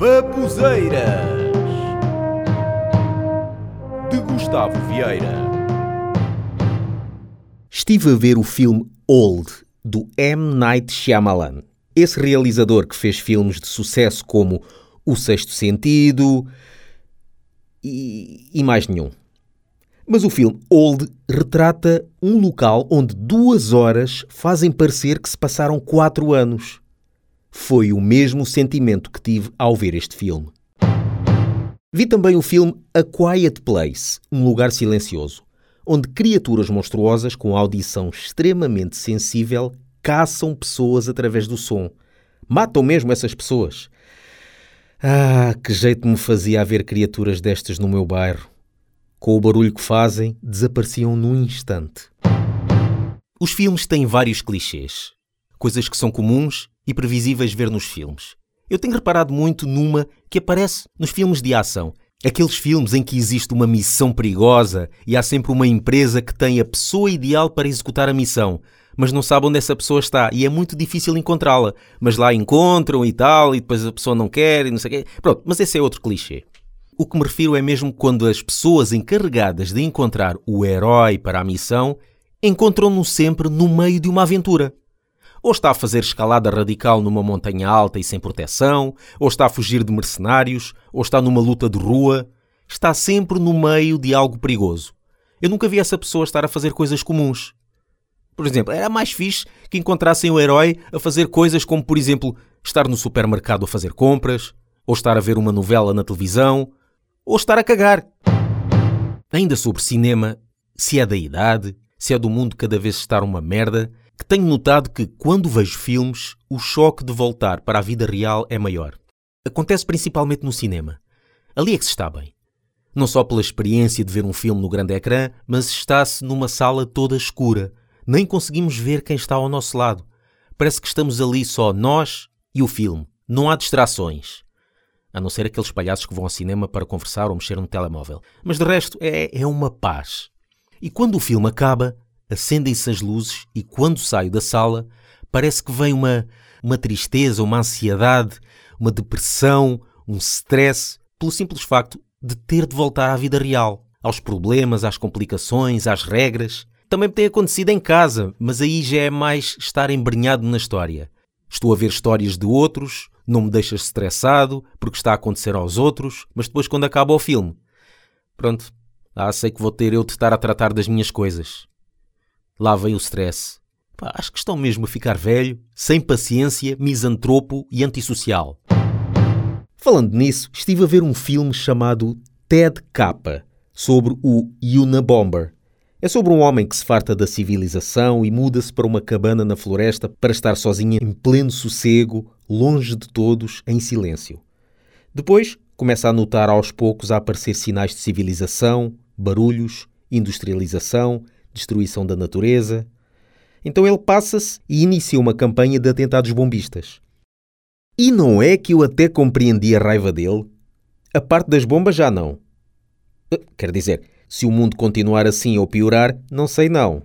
Babuzeiras de Gustavo Vieira. Estive a ver o filme Old do M. Night Shyamalan. Esse realizador que fez filmes de sucesso como O Sexto Sentido e, e mais nenhum. Mas o filme Old retrata um local onde duas horas fazem parecer que se passaram quatro anos. Foi o mesmo sentimento que tive ao ver este filme. Vi também o filme A Quiet Place, Um Lugar Silencioso, onde criaturas monstruosas com audição extremamente sensível caçam pessoas através do som. Matam mesmo essas pessoas. Ah, que jeito me fazia haver criaturas destas no meu bairro. Com o barulho que fazem, desapareciam num instante. Os filmes têm vários clichês, coisas que são comuns e previsíveis ver nos filmes. Eu tenho reparado muito numa que aparece nos filmes de ação. Aqueles filmes em que existe uma missão perigosa e há sempre uma empresa que tem a pessoa ideal para executar a missão, mas não sabe onde essa pessoa está e é muito difícil encontrá-la. Mas lá encontram e tal, e depois a pessoa não quer e não sei o quê. Pronto, mas esse é outro clichê. O que me refiro é mesmo quando as pessoas encarregadas de encontrar o herói para a missão encontram-no sempre no meio de uma aventura. Ou está a fazer escalada radical numa montanha alta e sem proteção, ou está a fugir de mercenários, ou está numa luta de rua. Está sempre no meio de algo perigoso. Eu nunca vi essa pessoa estar a fazer coisas comuns. Por exemplo, era mais fixe que encontrassem o herói a fazer coisas como, por exemplo, estar no supermercado a fazer compras, ou estar a ver uma novela na televisão, ou estar a cagar. Ainda sobre cinema, se é da idade, se é do mundo cada vez estar uma merda, que tenho notado que, quando vejo filmes, o choque de voltar para a vida real é maior. Acontece principalmente no cinema. Ali é que se está bem. Não só pela experiência de ver um filme no grande ecrã, mas está-se numa sala toda escura. Nem conseguimos ver quem está ao nosso lado. Parece que estamos ali só nós e o filme. Não há distrações. A não ser aqueles palhaços que vão ao cinema para conversar ou mexer no telemóvel. Mas de resto é, é uma paz. E quando o filme acaba, acendem-se as luzes e quando saio da sala parece que vem uma, uma tristeza, uma ansiedade, uma depressão, um stress, pelo simples facto de ter de voltar à vida real, aos problemas, às complicações, às regras. Também tem acontecido em casa, mas aí já é mais estar embrenhado na história. Estou a ver histórias de outros, não me deixas estressado porque está a acontecer aos outros, mas depois quando acaba o filme, pronto, ah, sei que vou ter eu de estar a tratar das minhas coisas. Lá vem o stress. Pá, acho que estão mesmo a ficar velho, sem paciência, misantropo e antissocial. Falando nisso, estive a ver um filme chamado Ted Kappa, sobre o Unabomber. É sobre um homem que se farta da civilização e muda-se para uma cabana na floresta para estar sozinho em pleno sossego, longe de todos, em silêncio. Depois, começa a notar aos poucos a aparecer sinais de civilização, barulhos, industrialização, destruição da natureza. Então ele passa-se e inicia uma campanha de atentados bombistas. E não é que eu até compreendi a raiva dele? A parte das bombas já não. Eh, quer dizer, se o mundo continuar assim ou piorar, não sei não.